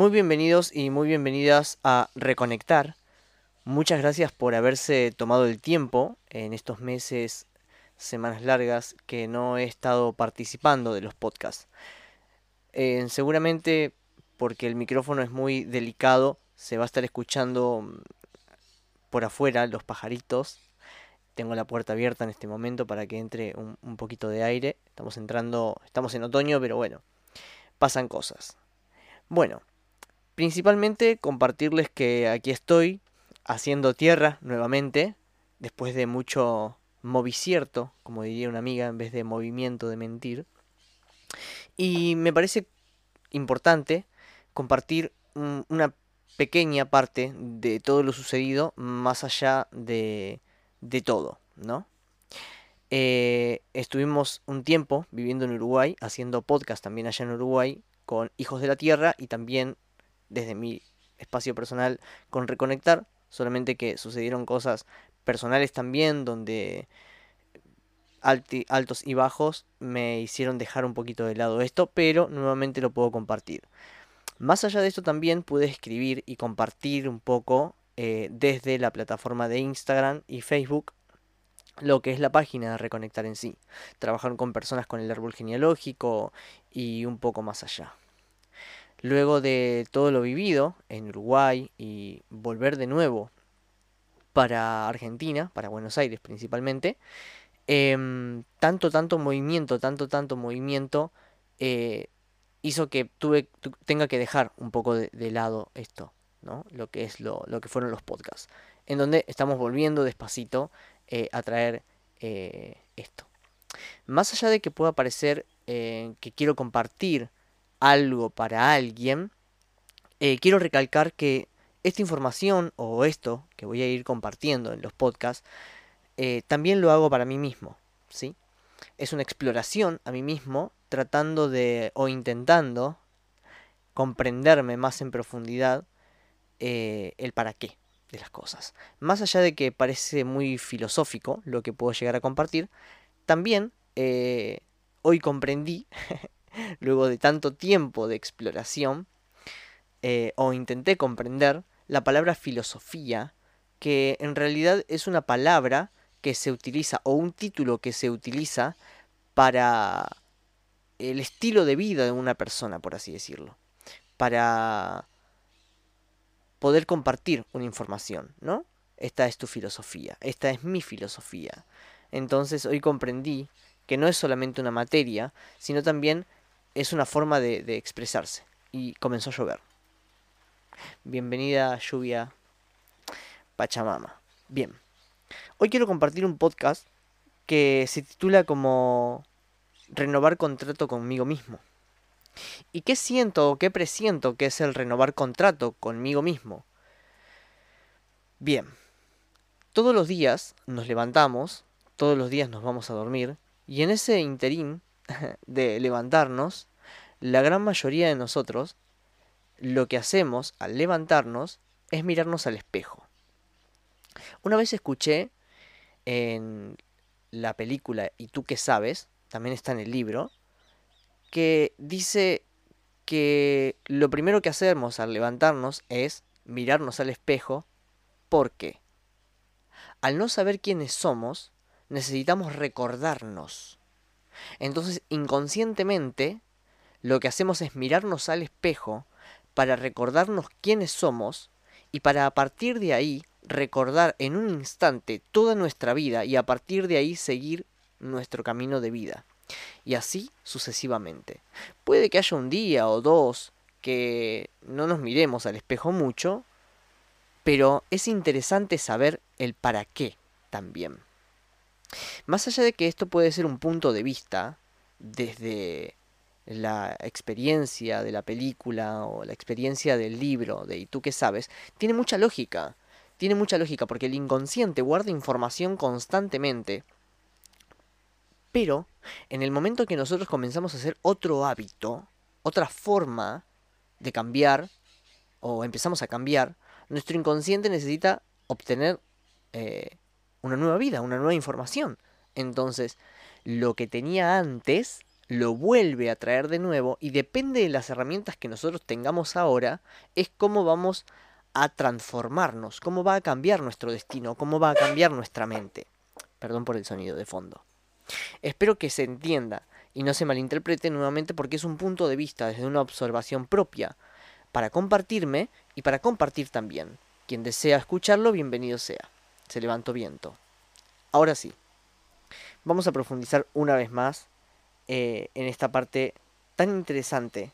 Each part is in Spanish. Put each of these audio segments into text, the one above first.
Muy bienvenidos y muy bienvenidas a Reconectar. Muchas gracias por haberse tomado el tiempo en estos meses, semanas largas que no he estado participando de los podcasts. Eh, seguramente porque el micrófono es muy delicado, se va a estar escuchando mm, por afuera los pajaritos. Tengo la puerta abierta en este momento para que entre un, un poquito de aire. Estamos entrando, estamos en otoño, pero bueno, pasan cosas. Bueno, principalmente compartirles que aquí estoy haciendo tierra nuevamente, después de mucho movicierto, como diría una amiga, en vez de movimiento de mentir. Y me parece importante compartir una pequeña parte de todo lo sucedido más allá de, de todo, ¿no? Eh, estuvimos un tiempo viviendo en Uruguay, haciendo podcast también allá en Uruguay, con Hijos de la Tierra y también desde mi espacio personal con Reconectar, solamente que sucedieron cosas personales también donde altos y bajos me hicieron dejar un poquito de lado esto, pero nuevamente lo puedo compartir. Más allá de esto también pude escribir y compartir un poco eh, desde la plataforma de Instagram y Facebook lo que es la página de Reconectar en sí. Trabajar con personas con el árbol genealógico y un poco más allá. Luego de todo lo vivido en Uruguay y volver de nuevo para Argentina, para Buenos Aires principalmente, em, tanto, tanto movimiento, tanto, tanto movimiento, eh, hizo que tuve, tenga que dejar un poco de, lado esto, ¿no? Lo que es lo, lo, que fueron los podcasts, en donde estamos volviendo despacito eh, a traer eh, esto. Más allá de que pueda parecer que quiero compartir algo para alguien, eh, quiero recalcar que esta información o esto que voy a ir compartiendo en los podcasts, eh, también lo hago para mí mismo, ¿sí? Es una exploración a mí mismo, tratando de o intentando comprenderme más en profundidad eh, el para qué de las cosas. Más allá de que parece muy filosófico lo que puedo llegar a compartir, también hoy comprendí luego de tanto tiempo de exploración, eh, o intenté comprender la palabra filosofía, que en realidad es una palabra que se utiliza, o un título que se utiliza para el estilo de vida de una persona, por así decirlo, para poder compartir una información, ¿no? Esta es tu filosofía, esta es mi filosofía. Entonces hoy comprendí que no es solamente una materia, sino también es una forma de, expresarse. Y comenzó a llover. Bienvenida lluvia Pachamama. Bien. Hoy quiero compartir un podcast que se titula como Renovar contrato conmigo mismo. ¿Y qué siento o qué presiento que es el renovar contrato conmigo mismo? Bien, todos los días nos levantamos, todos los días nos vamos a dormir, y en ese interín de levantarnos, la gran mayoría de nosotros lo que hacemos al levantarnos es mirarnos al espejo. Una vez escuché en la película Y tú qué sabes, también está en el libro, que dice que lo primero que hacemos al levantarnos es mirarnos al espejo porque al no saber quiénes somos, necesitamos recordarnos. Entonces, inconscientemente, lo que hacemos es mirarnos al espejo para recordarnos quiénes somos y para a partir de ahí recordar en un instante toda nuestra vida y a partir de ahí seguir nuestro camino de vida. Y así sucesivamente. Puede que haya un día o dos que no nos miremos al espejo mucho, pero es interesante saber el para qué también. Más allá de que esto puede ser un punto de vista desde la experiencia de la película o la experiencia del libro de ¿Y tú qué sabes? Tiene mucha lógica. Tiene mucha lógica porque el inconsciente guarda información constantemente. Pero en el momento que nosotros comenzamos a hacer otro hábito, otra forma de cambiar, o empezamos a cambiar, nuestro inconsciente necesita obtener eh, una nueva vida, una nueva información. Entonces, lo que tenía antes lo vuelve a traer de nuevo y depende de las herramientas que nosotros tengamos ahora, es cómo vamos a transformarnos, cómo va a cambiar nuestro destino, cómo va a cambiar nuestra mente. Perdón por el sonido de fondo. Espero que se entienda y no se malinterprete nuevamente porque es un punto de vista desde una observación propia, para compartirme y para compartir también. Quien desea escucharlo, bienvenido sea. Se levantó viento. Ahora sí, vamos a profundizar una vez más eh, en esta parte tan interesante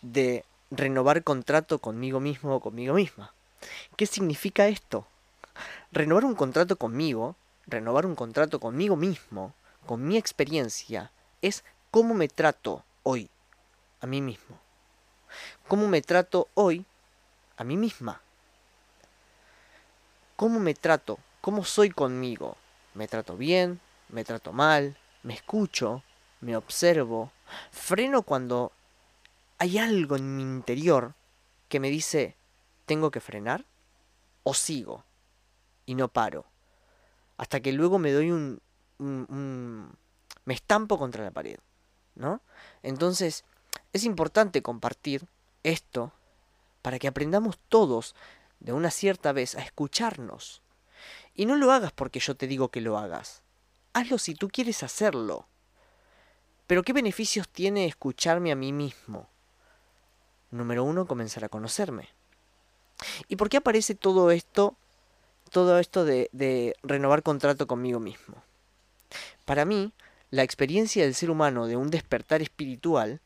de renovar contrato conmigo mismo o conmigo misma. ¿Qué significa esto? Renovar un contrato conmigo, renovar un contrato conmigo mismo, con mi experiencia, es cómo me trato hoy a mí mismo. Cómo me trato hoy a mí misma. Cómo me trato, cómo soy conmigo. ¿Me trato bien? ¿Me trato mal? me escucho, me observo, freno cuando hay algo en mi interior que me dice, ¿tengo que frenar? ¿O sigo? Y no paro. Hasta que luego me doy un... me estampo contra la pared. ¿No? Entonces, es importante compartir esto para que aprendamos todos de una cierta vez a escucharnos. Y no lo hagas porque yo te digo que lo hagas. Hazlo si tú quieres hacerlo. Pero ¿qué beneficios tiene escucharme a mí mismo? Número uno, comenzar a conocerme. ¿Y por qué aparece todo esto, todo esto de, de renovar contrato conmigo mismo? Para mí, la experiencia del ser humano de un despertar espiritual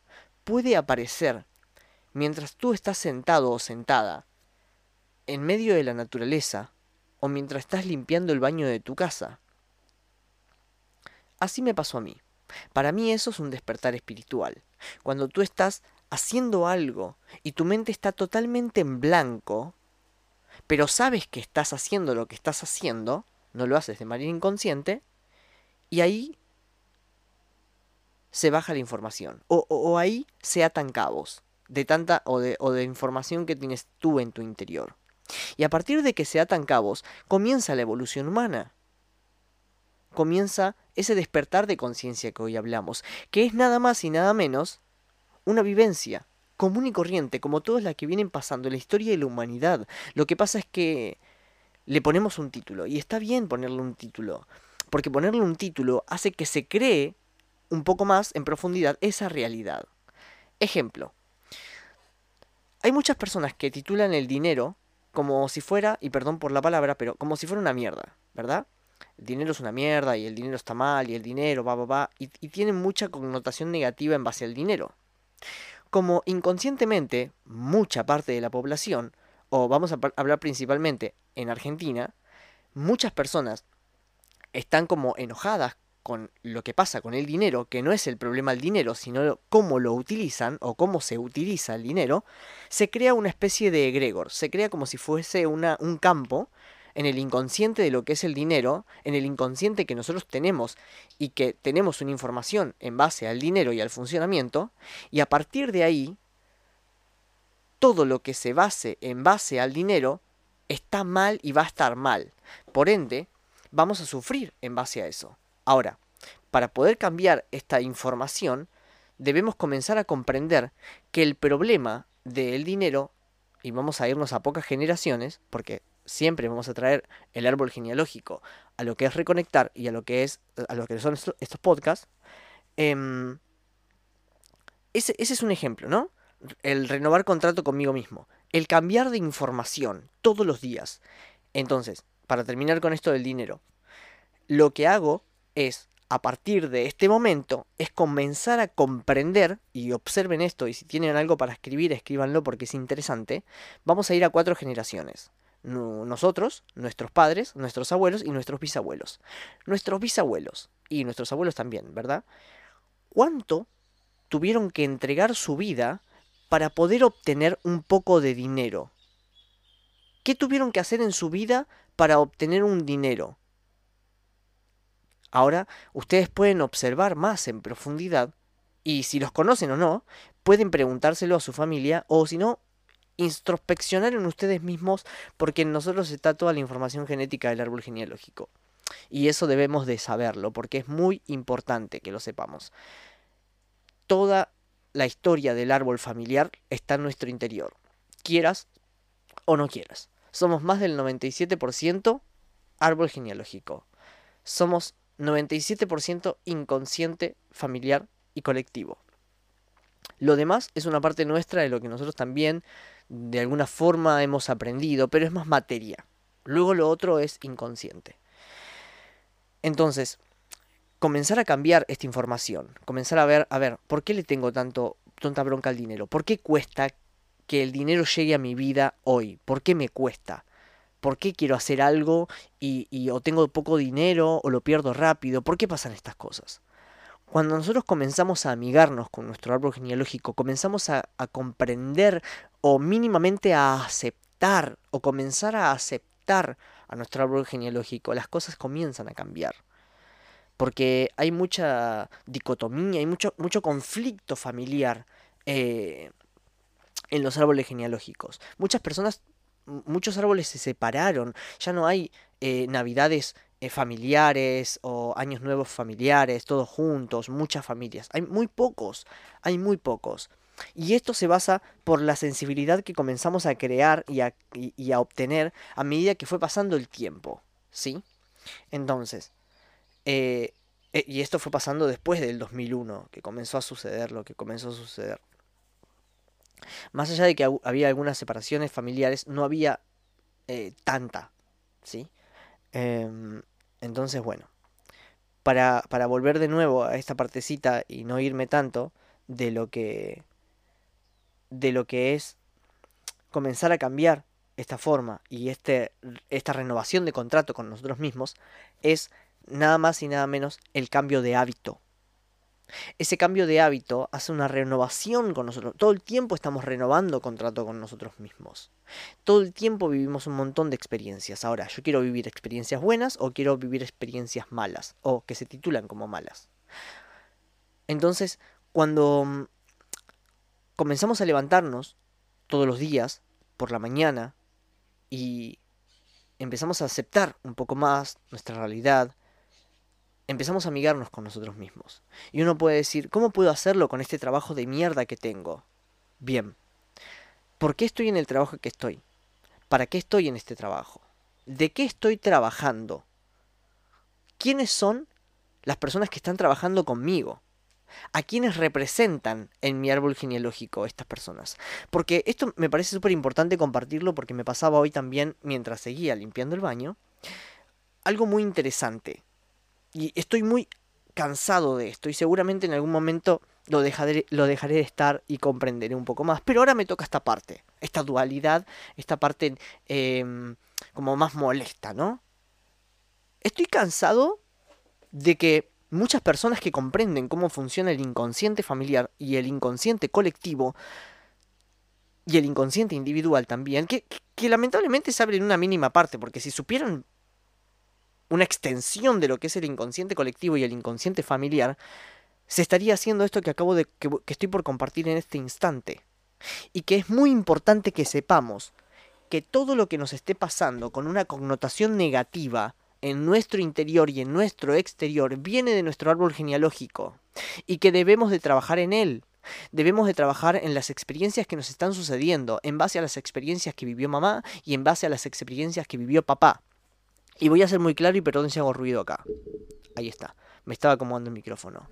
puede aparecer mientras tú estás sentado o sentada en medio de la naturaleza o mientras estás limpiando el baño de tu casa Así me pasó a mí. Para mí eso es un despertar espiritual. Cuando tú estás haciendo algo y tu mente está totalmente en blanco, pero sabes que estás haciendo lo que estás haciendo, no lo haces de manera inconsciente, y ahí se baja la información. O, ahí se atan cabos de tanta o de, o de información que tienes tú en tu interior. Y a partir de que se atan cabos, comienza la evolución humana comienza ese despertar de conciencia que hoy hablamos, que es nada más y nada menos una vivencia común y corriente, como todas las que vienen pasando en la historia de la humanidad. Lo que pasa es que le ponemos un título, y está bien ponerle un título, porque ponerle un título hace que se cree un poco más en profundidad esa realidad. Ejemplo, hay muchas personas que titulan el dinero como si fuera, y perdón por la palabra, pero como si fuera una mierda, ¿verdad? el dinero es una mierda y el dinero está mal y el dinero va, va, va, y, y tienen mucha connotación negativa en base al dinero. Como inconscientemente mucha parte de la población, o vamos a hablar principalmente en Argentina, muchas personas están como enojadas con lo que pasa con el dinero, que no es el problema el dinero, sino cómo lo utilizan o cómo se utiliza el dinero, se crea una especie de egregor, se crea como si fuese una, un campo en el inconsciente de lo que es el dinero, en el inconsciente que nosotros tenemos y que tenemos una información en base al dinero y al funcionamiento, y a partir de ahí, todo lo que se base en base al dinero está mal y va a estar mal. Por ende, vamos a sufrir en base a eso. Ahora, para poder cambiar esta información, debemos comenzar a comprender que el problema del dinero, y vamos a irnos a pocas generaciones, porque siempre vamos a traer el árbol genealógico a lo que es reconectar y a lo que es a lo que son estos, podcasts. Em, ese, ese es un ejemplo, ¿no? El renovar contrato conmigo mismo. El cambiar de información todos los días. Entonces, para terminar con esto del dinero, lo que hago es, a partir de este momento, es comenzar a comprender, y observen esto, y si tienen algo para escribir, escríbanlo porque es interesante, vamos a ir a cuatro generaciones nosotros, nuestros padres, nuestros abuelos y nuestros bisabuelos. Nuestros bisabuelos y nuestros abuelos también, ¿verdad? ¿Cuánto tuvieron que entregar su vida para poder obtener un poco de dinero? ¿Qué tuvieron que hacer en su vida para obtener un dinero? Ahora ustedes pueden observar más en profundidad y si los conocen o no, pueden preguntárselo a su familia o si no, introspeccionar en ustedes mismos porque en nosotros está toda la información genética del árbol genealógico. Y eso debemos de saberlo porque es muy importante que lo sepamos. toda la historia del árbol familiar está en nuestro interior, quieras o no quieras. Somos más del 97% árbol genealógico. Somos 97% inconsciente, familiar y colectivo. Lo demás es una parte nuestra de lo que nosotros también de alguna forma hemos aprendido, pero es más materia. Luego lo otro es inconsciente. Entonces, comenzar a cambiar esta información, comenzar a ver, a ver, ¿por qué le tengo tanto tanta bronca al dinero? ¿Por qué cuesta que el dinero llegue a mi vida hoy? ¿Por qué me cuesta? ¿Por qué quiero hacer algo y, o tengo poco dinero o lo pierdo rápido? ¿Por qué pasan estas cosas? Cuando nosotros comenzamos a amigarnos con nuestro árbol genealógico, comenzamos a, comprender o mínimamente a aceptar o comenzar a aceptar a nuestro árbol genealógico, las cosas comienzan a cambiar porque hay mucha dicotomía, hay mucho, mucho conflicto familiar eh, en los árboles genealógicos. Muchas personas, muchos árboles se separaron, ya no hay eh, navidades eh, familiares o años nuevos familiares, todos juntos, muchas familias. Hay muy pocos, hay muy pocos. Y esto se basa por la sensibilidad que comenzamos a crear y a, y a obtener a medida que fue pasando el tiempo. ¿Sí? Entonces, eh, eh, y esto fue pasando después del 2001, que comenzó a suceder lo que comenzó a suceder. Más allá de que había algunas separaciones familiares, no había eh, tanta, ¿sí? Em, entonces, bueno, para, para volver de nuevo a esta partecita y no irme tanto de lo que de lo que es comenzar a cambiar esta forma y este, esta renovación de contrato con nosotros mismos es nada más y nada menos el cambio de hábito. Ese cambio de hábito hace una renovación con nosotros. Todo el tiempo estamos renovando contrato con nosotros mismos. Todo el tiempo vivimos un montón de experiencias. Ahora, yo quiero vivir experiencias buenas o quiero vivir experiencias malas o que se titulan como malas. Entonces, cuando mm, comenzamos a levantarnos todos los días por la mañana y empezamos a aceptar un poco más nuestra realidad, empezamos a amigarnos con nosotros mismos. Y uno puede decir, ¿cómo puedo hacerlo con este trabajo de mierda que tengo? Bien, ¿por qué estoy en el trabajo que estoy? ¿Para qué estoy en este trabajo? ¿De qué estoy trabajando? ¿Quiénes son las personas que están trabajando conmigo? ¿A quiénes representan en mi árbol genealógico estas personas? Porque esto me parece súper importante compartirlo porque me pasaba hoy también mientras seguía limpiando el baño. Algo muy interesante y estoy muy cansado de esto y seguramente en algún momento lo dejaré, lo dejaré de estar y comprenderé un poco más. Pero ahora me toca esta parte, esta dualidad, esta parte em, como más molesta, ¿no? Estoy cansado de que muchas personas que comprenden cómo funciona el inconsciente familiar y el inconsciente colectivo y el inconsciente individual también, que, lamentablemente se abren una mínima parte, porque si supieran una extensión de lo que es el inconsciente colectivo y el inconsciente familiar, se estaría haciendo esto que acabo de que, estoy por compartir en este instante. Y que es muy importante que sepamos que todo lo que nos esté pasando con una connotación negativa en nuestro interior y en nuestro exterior viene de nuestro árbol genealógico y que debemos de trabajar en él. Debemos de trabajar en las experiencias que nos están sucediendo, en base a las experiencias que vivió mamá y en base a las experiencias que vivió papá. Y voy a ser muy claro y perdón si hago ruido acá. Ahí está. Me estaba acomodando el micrófono.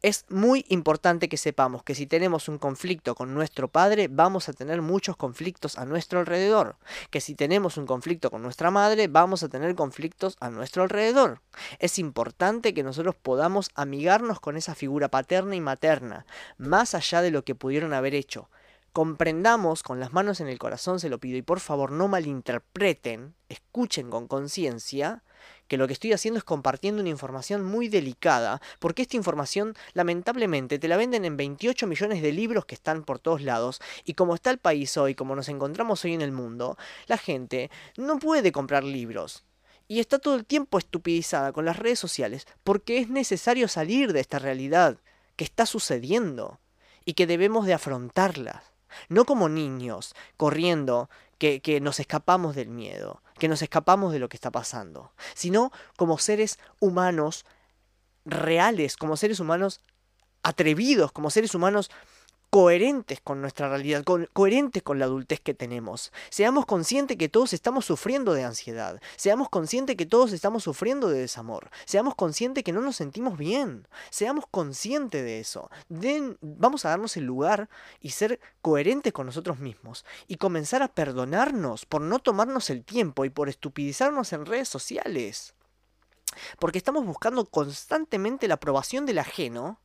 Es muy importante que sepamos que si tenemos un conflicto con nuestro padre, vamos a tener muchos conflictos a nuestro alrededor. Que si tenemos un conflicto con nuestra madre, vamos a tener conflictos a nuestro alrededor. Es importante que nosotros podamos amigarnos con esa figura paterna y materna, más allá de lo que pudieron haber hecho comprendamos con las manos en el corazón, se lo pido, y por favor no malinterpreten, escuchen con conciencia, que lo que estoy haciendo es compartiendo una información muy delicada, porque esta información lamentablemente te la venden en 28 millones de libros que están por todos lados, y como está el país hoy, como nos encontramos hoy en el mundo, la gente no puede comprar libros. Y está todo el tiempo estupidizada con las redes sociales, porque es necesario salir de esta realidad que está sucediendo y que debemos de afrontarla. No como niños, corriendo, que, que, nos escapamos del miedo, que nos escapamos de lo que está pasando, sino como seres humanos reales, como seres humanos atrevidos como seres humanos coherentes con nuestra realidad, coherentes con la adultez que tenemos. Seamos conscientes que todos estamos sufriendo de ansiedad. Seamos conscientes que todos estamos sufriendo de desamor. Seamos conscientes que no nos sentimos bien. Seamos conscientes de eso. vamos a darnos el lugar y ser coherentes con nosotros mismos. Y comenzar a perdonarnos por no tomarnos el tiempo y por estupidizarnos en redes sociales. Porque estamos buscando constantemente la aprobación del ajeno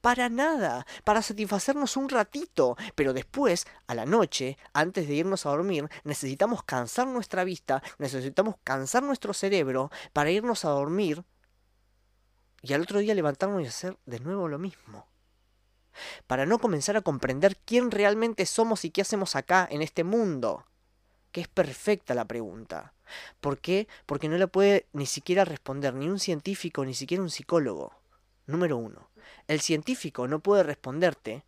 para nada, para satisfacernos un ratito, pero después, a la noche, antes de irnos a dormir, necesitamos cansar nuestra vista, necesitamos cansar nuestro cerebro para irnos a dormir y al otro día levantarnos y hacer de nuevo lo mismo. Para no comenzar a comprender quién realmente somos y qué hacemos acá, en este mundo. Que es perfecta la pregunta. ¿Por qué? Porque no la puede ni siquiera responder ni un científico, ni siquiera un psicólogo. Número uno. El científico no puede responderte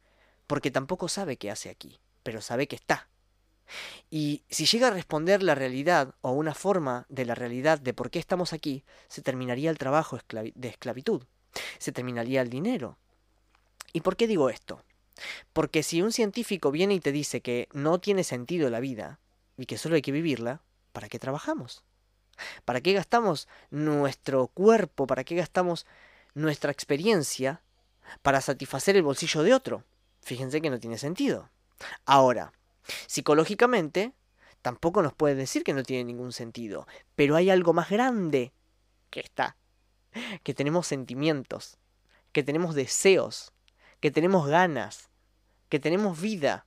porque tampoco sabe qué hace aquí, pero sabe que está. Y si llega a responder la realidad o una forma de la realidad de por qué estamos aquí, se terminaría el trabajo de esclavitud, se terminaría el dinero. ¿Y por qué digo esto? Porque si un científico viene y te dice que no tiene sentido la vida y que solo hay que vivirla, ¿para qué trabajamos? ¿Para qué gastamos nuestro cuerpo? ¿Para qué gastamos nuestra experiencia para satisfacer el bolsillo de otro. Fíjense que no tiene sentido. Ahora, psicológicamente, tampoco nos puede decir que no tiene ningún sentido, pero hay algo más grande que está, que tenemos sentimientos, que tenemos deseos, que tenemos ganas, que tenemos vida,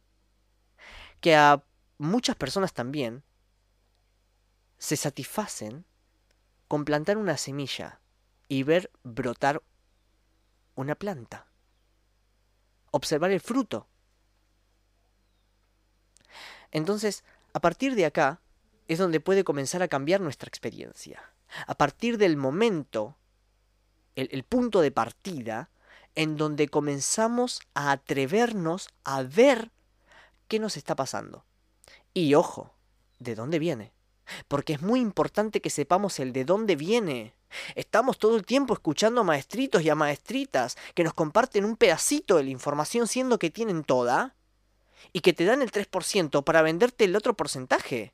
que a muchas personas también se satisfacen con plantar una semilla y ver brotar una planta. Observar el fruto. Entonces, a partir de acá es donde puede comenzar a cambiar nuestra experiencia. A partir del momento, el, punto de partida, en donde comenzamos a atrevernos a ver qué nos está pasando. Y ojo, ¿de dónde viene? Porque es muy importante que sepamos el de dónde viene. Estamos todo el tiempo escuchando a maestritos y a maestritas que nos comparten un pedacito de la información siendo que tienen toda y que te dan el 3% para venderte el otro porcentaje.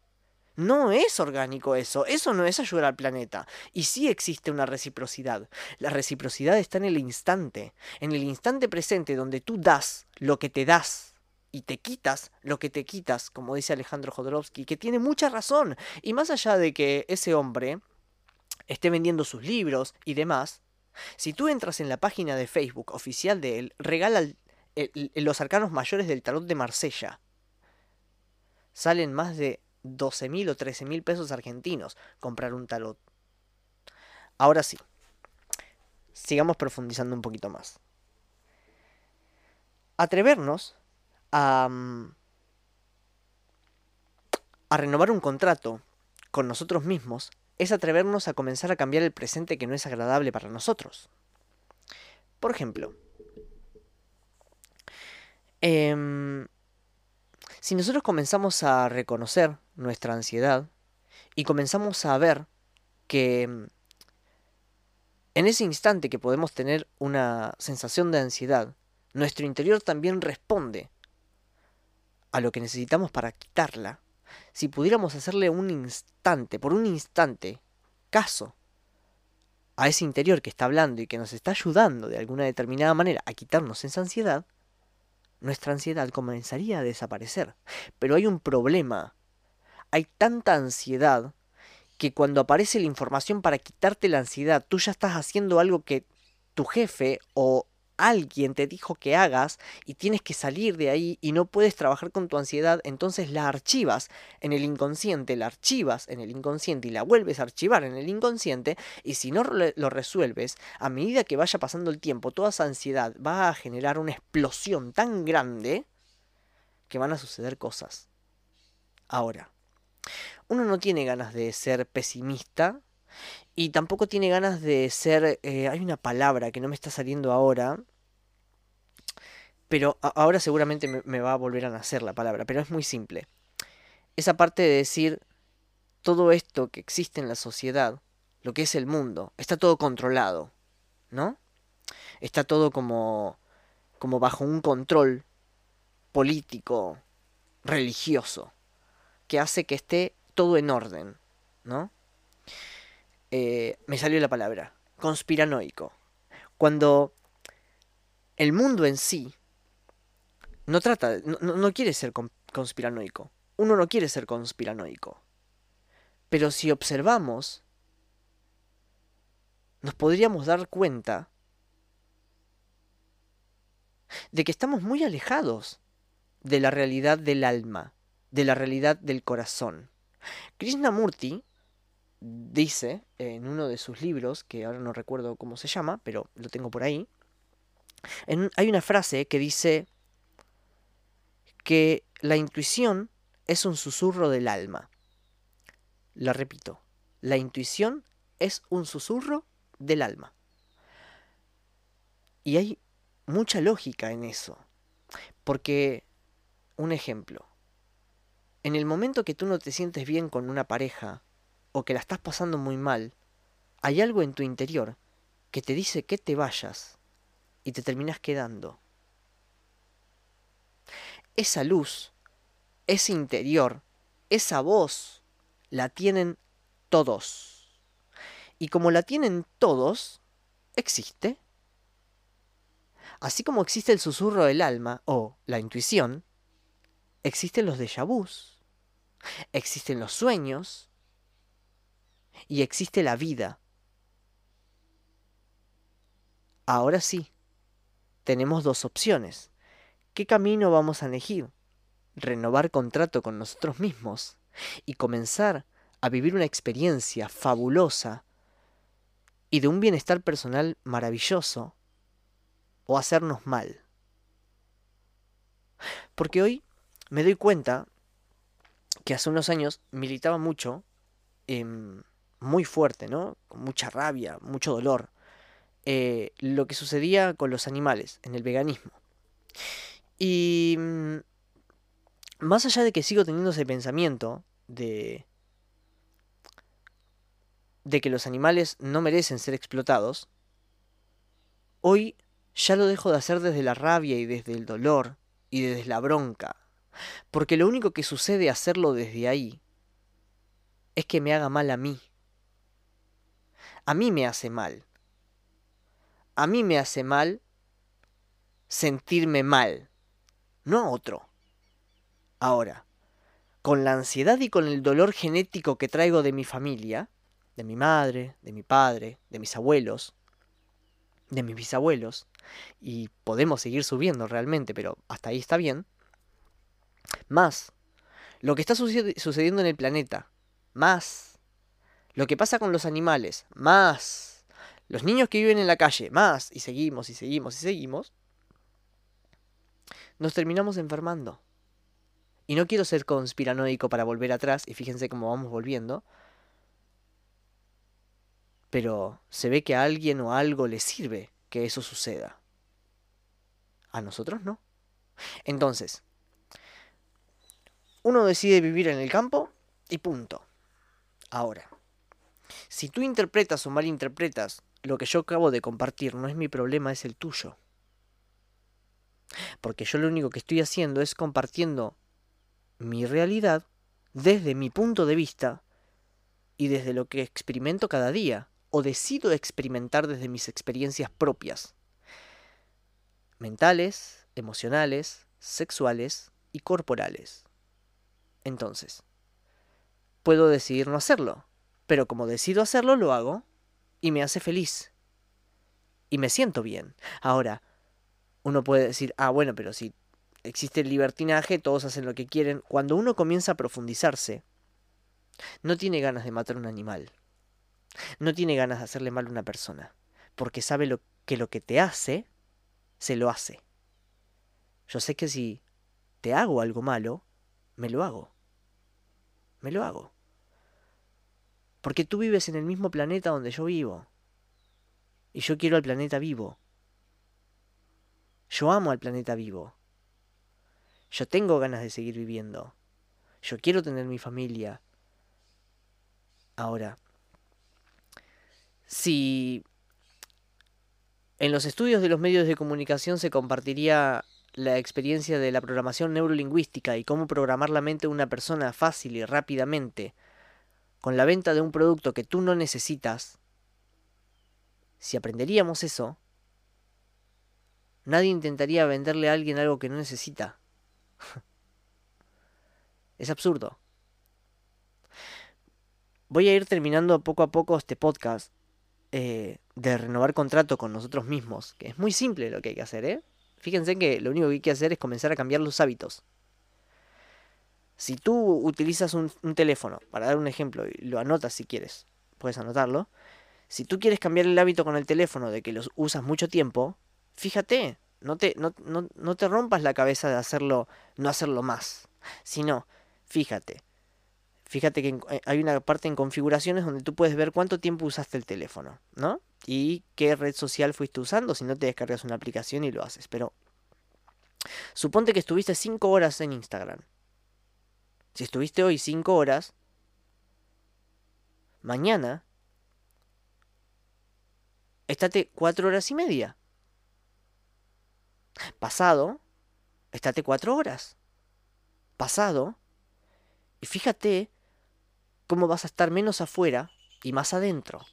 No es orgánico eso, eso no es ayudar al planeta. Y sí existe una reciprocidad. La reciprocidad está en el instante, en el instante presente donde tú das lo que te das y te quitas lo que te quitas, como dice Alejandro Jodorowsky, que tiene mucha razón. Y más allá de que ese hombre esté vendiendo sus libros y demás, si tú entras en la página de Facebook oficial de él, regala los arcanos mayores del tarot de Marsella. Salen más de 12 mil o 13 mil pesos argentinos comprar un tarot. Ahora sí, sigamos profundizando un poquito más. Atrevernos a, renovar un contrato con nosotros mismos es atrevernos a comenzar a cambiar el presente que no es agradable para nosotros. Por ejemplo, em, si nosotros comenzamos a reconocer nuestra ansiedad y comenzamos a ver que em, en ese instante que podemos tener una sensación de ansiedad, nuestro interior también responde a lo que necesitamos para quitarla, si pudiéramos hacerle un instante, por un instante, caso a ese interior que está hablando y que nos está ayudando de alguna determinada manera a quitarnos esa ansiedad, nuestra ansiedad comenzaría a desaparecer. Pero hay un problema. Hay tanta ansiedad que cuando aparece la información para quitarte la ansiedad, tú ya estás haciendo algo que tu jefe o alguien te dijo que hagas y tienes que salir de ahí y no puedes trabajar con tu ansiedad, entonces la archivas en el inconsciente, la archivas en el inconsciente y la vuelves a archivar en el inconsciente y si no lo resuelves, a medida que vaya pasando el tiempo, toda esa ansiedad va a generar una explosión tan grande que van a suceder cosas. Ahora, uno no tiene ganas de ser pesimista y tampoco tiene ganas de ser... Eh, hay una palabra que no me está saliendo ahora. Pero ahora seguramente me, va a volver a nacer la palabra. Pero es muy simple. Esa parte de decir todo esto que existe en la sociedad, lo que es el mundo, está todo controlado. ¿No? Está todo como como bajo un control político, religioso, que hace que esté todo en orden, ¿no? Eh, me salió la palabra, conspiranoico. Cuando el mundo en sí no trata, no, no quiere ser conspiranoico. Uno no quiere ser conspiranoico. Pero si observamos, nos podríamos dar cuenta de que estamos muy alejados de la realidad del alma, de la realidad del corazón. Krishnamurti dice en uno de sus libros, que ahora no recuerdo cómo se llama, pero lo tengo por ahí, hay una frase que dice que la intuición es un susurro del alma. La repito, la intuición es un susurro del alma. Y hay mucha lógica en eso. Porque, un ejemplo, en el momento que tú no te sientes bien con una pareja o que la estás pasando muy mal, hay algo en tu interior que te dice que te vayas y te terminas quedando. Esa luz, ese interior, esa voz, la tienen todos. Y como la tienen todos, existe. Así como existe el susurro del alma o la intuición, existen los déjà vus, existen los sueños y existe la vida. Ahora sí, tenemos dos opciones. ¿Qué camino vamos a elegir? Renovar contrato con nosotros mismos y comenzar a vivir una experiencia fabulosa y de un bienestar personal maravilloso o hacernos mal. Porque hoy me doy cuenta que hace unos años militaba mucho, em, muy fuerte, ¿no? Con mucha rabia, mucho dolor, eh, lo que sucedía con los animales en el veganismo. Y mm, más allá de que sigo teniendo ese pensamiento de de que los animales no merecen ser explotados, hoy ya lo dejo de hacer desde la rabia y desde el dolor y desde la bronca, porque lo único que sucede hacerlo desde ahí es que me haga mal a mí. A mí me hace mal. A mí me hace mal sentirme mal, no a otro. Ahora, con la ansiedad y con el dolor genético que traigo de mi familia, de mi madre, de mi padre, de mis abuelos, de mis bisabuelos, y podemos seguir subiendo realmente, pero hasta ahí está bien, más lo que está sucediendo en el planeta, más lo que pasa con los animales, más los niños que viven en la calle, más, y seguimos y seguimos y seguimos, nos terminamos enfermando. Y no quiero ser conspiranoico para volver atrás, y fíjense cómo vamos volviendo, pero se ve que a alguien o algo le sirve que eso suceda. A nosotros no. Entonces, uno decide vivir en el campo y punto. Ahora, si tú interpretas o malinterpretas lo que yo acabo de compartir, no es mi problema, es el tuyo. Porque yo lo único que estoy haciendo es compartiendo mi realidad desde mi punto de vista y desde lo que experimento cada día o decido experimentar desde mis experiencias propias, mentales, emocionales, sexuales y corporales. Entonces, puedo decidir no hacerlo, pero como decido hacerlo, lo hago y me hace feliz. Y me siento bien. Ahora, uno puede decir, ah, bueno, pero si existe el libertinaje, todos hacen lo que quieren. Cuando uno comienza a profundizarse, no tiene ganas de matar un animal. No tiene ganas de hacerle mal a una persona, porque sabe lo, que lo que te hace, se lo hace. Yo sé que si te hago algo malo, me lo hago. Me lo hago. Porque tú vives en el mismo planeta donde yo vivo. Y yo quiero al planeta vivo. Yo amo al planeta vivo. Yo tengo ganas de seguir viviendo. Yo quiero tener mi familia. Ahora, si En los estudios de los medios de comunicación se compartiría la experiencia de la programación neurolingüística y cómo programar la mente de una persona fácil y rápidamente con la venta de un producto que tú no necesitas, si aprenderíamos eso, nadie intentaría venderle a alguien algo que no necesita. es absurdo. Voy a ir terminando poco a poco este podcast eh, de renovar contrato con nosotros mismos, que es muy simple lo que hay que hacer, ¿eh? Fíjense que lo único que hay que hacer es comenzar a cambiar los hábitos. Si tú utilizas un, teléfono, para dar un ejemplo, y lo anotas si quieres, puedes anotarlo. Si tú quieres cambiar el hábito con el teléfono de que los usas mucho tiempo, fíjate, no te, no, no te rompas la cabeza de hacerlo, no hacerlo más, sino, fíjate, fíjate que eh, hay una parte en configuraciones donde tú puedes ver cuánto tiempo usaste el teléfono, ¿no? y qué red social fuiste usando si no te descargas una aplicación y lo haces. Pero suponte que estuviste 5 horas en Instagram. Si estuviste hoy 5 horas, mañana estate 4 horas y media. Pasado, estate 4 horas. Pasado, y fíjate cómo vas a estar menos afuera y más adentro.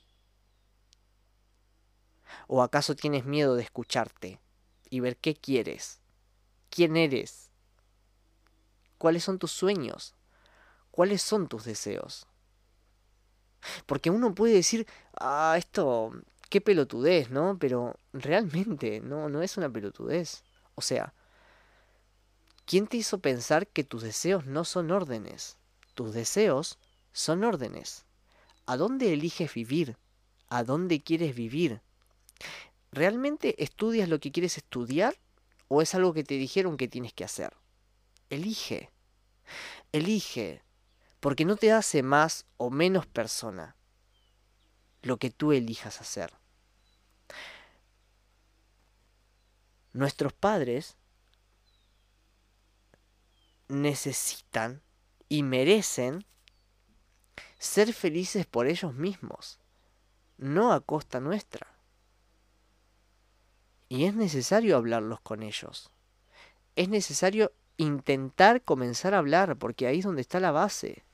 ¿O acaso tienes miedo de escucharte y ver qué quieres? ¿Quién eres? ¿Cuáles son tus sueños? ¿Cuáles son tus deseos? Porque uno puede decir, ah, esto, qué pelotudez, ¿no? Pero realmente no, no es una pelotudez. O sea, ¿quién te hizo pensar que tus deseos no son órdenes? Tus deseos son órdenes. ¿A dónde eliges vivir? ¿A dónde quieres vivir? ¿Realmente estudias lo que quieres estudiar o es algo que te dijeron que tienes que hacer? Elige. Elige. Porque no te hace más o menos persona lo que tú elijas hacer. Nuestros padres necesitan y merecen ser felices por ellos mismos, no a costa nuestra. Y es necesario hablarlos con ellos. Es necesario intentar comenzar a hablar, porque ahí es donde está la base.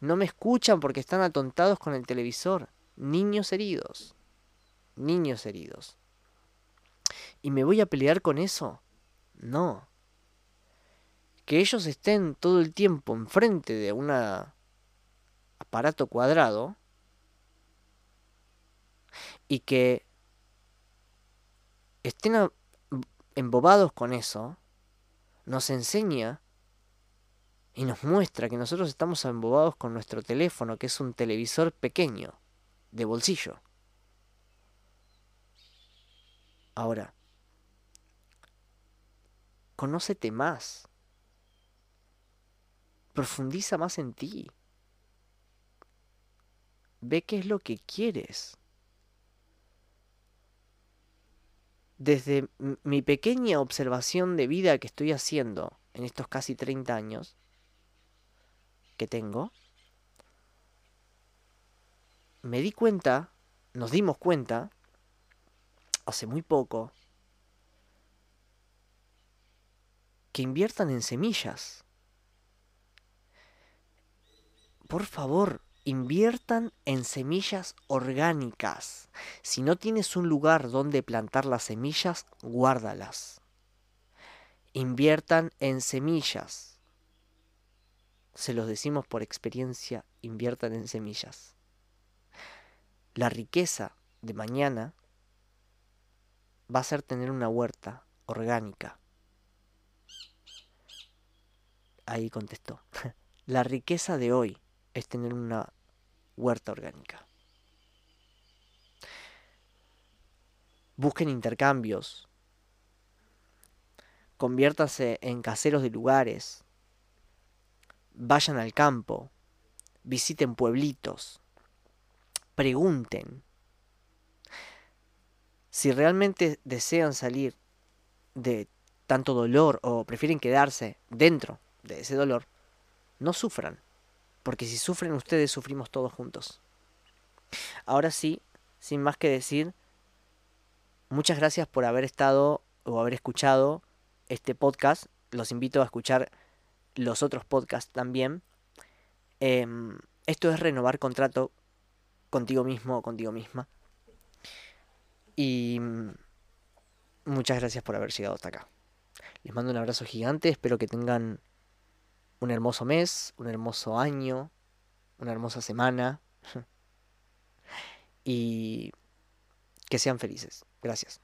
No me escuchan porque están atontados con el televisor. Niños heridos. Niños heridos. ¿Y me voy a pelear con eso? No. Que ellos estén todo el tiempo enfrente de un aparato cuadrado y que estén embobados con eso, nos enseña y nos muestra que nosotros estamos embobados con nuestro teléfono, que es un televisor pequeño, de bolsillo. Ahora, conócete más. Profundiza más en ti. Ve qué es lo que quieres. desde mi pequeña observación de vida que estoy haciendo en estos casi 30 años que tengo, me di cuenta, nos dimos cuenta, hace muy poco, que inviertan en semillas. Por favor, inviertan en semillas orgánicas. Si no tienes un lugar donde plantar las semillas, guárdalas. Inviertan en semillas. Se los decimos por experiencia, inviertan en semillas. La riqueza de mañana va a ser tener una huerta orgánica. Ahí contestó. La riqueza de hoy es tener una huerta orgánica. Busquen intercambios. Conviértase en caseros de lugares. Vayan al campo. Visiten pueblitos. Pregunten. Si realmente desean salir de tanto dolor o prefieren quedarse dentro de ese dolor, no sufran porque si sufren ustedes, sufrimos todos juntos. Ahora sí, sin más que decir, Muchas gracias por haber estado o haber escuchado este podcast. Los invito a escuchar los otros podcasts también. Em, esto es renovar contrato contigo mismo o contigo misma. Y mm, muchas gracias por haber llegado hasta acá. Les mando un abrazo gigante, espero que tengan un hermoso mes, un hermoso año, una hermosa semana y que sean felices. Gracias.